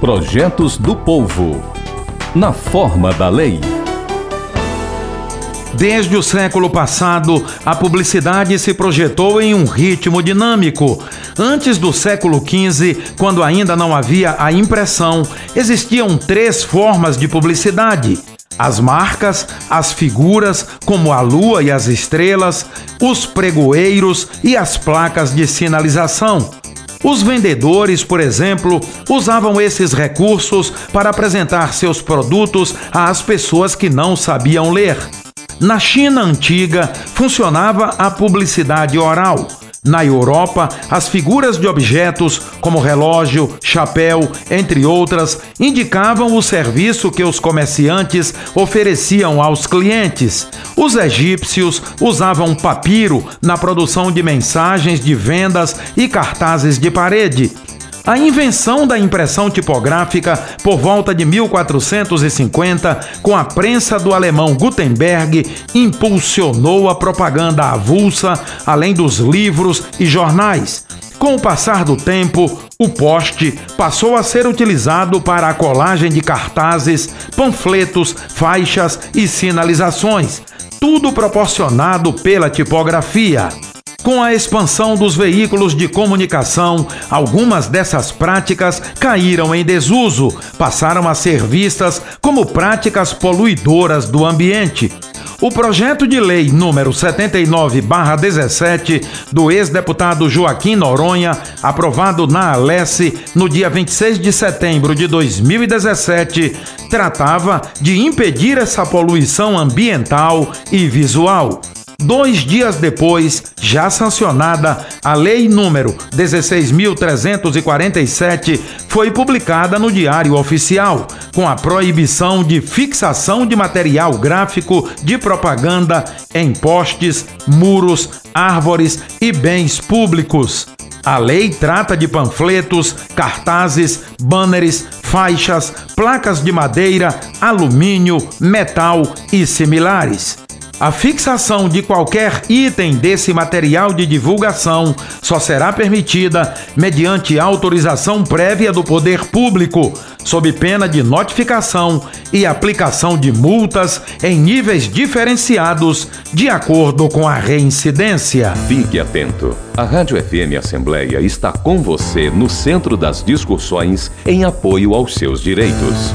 Projetos do Povo. Na forma da lei. Desde o século passado, a publicidade se projetou em um ritmo dinâmico. Antes do século XV, quando ainda não havia a impressão, existiam três formas de publicidade: as marcas, as figuras, como a lua e as estrelas, os pregoeiros e as placas de sinalização. Os vendedores, por exemplo, usavam esses recursos para apresentar seus produtos às pessoas que não sabiam ler. Na China antiga, funcionava a publicidade oral. Na Europa, as figuras de objetos, como relógio, chapéu, entre outras, indicavam o serviço que os comerciantes ofereciam aos clientes. Os egípcios usavam papiro na produção de mensagens de vendas e cartazes de parede. A invenção da impressão tipográfica por volta de 1450, com a prensa do alemão Gutenberg, impulsionou a propaganda avulsa, além dos livros e jornais. Com o passar do tempo, o poste passou a ser utilizado para a colagem de cartazes, panfletos, faixas e sinalizações, tudo proporcionado pela tipografia. Com a expansão dos veículos de comunicação, algumas dessas práticas caíram em desuso, passaram a ser vistas como práticas poluidoras do ambiente. O projeto de lei número 79/17 do ex-deputado Joaquim Noronha, aprovado na Alesse no dia 26 de setembro de 2017, tratava de impedir essa poluição ambiental e visual. Dois dias depois, já sancionada, a Lei número 16.347 foi publicada no Diário Oficial, com a proibição de fixação de material gráfico de propaganda em postes, muros, árvores e bens públicos. A lei trata de panfletos, cartazes, banners, faixas, placas de madeira, alumínio, metal e similares. A fixação de qualquer item desse material de divulgação só será permitida mediante autorização prévia do poder público, sob pena de notificação e aplicação de multas em níveis diferenciados de acordo com a reincidência. Fique atento. A Rádio FM Assembleia está com você no centro das discussões em apoio aos seus direitos.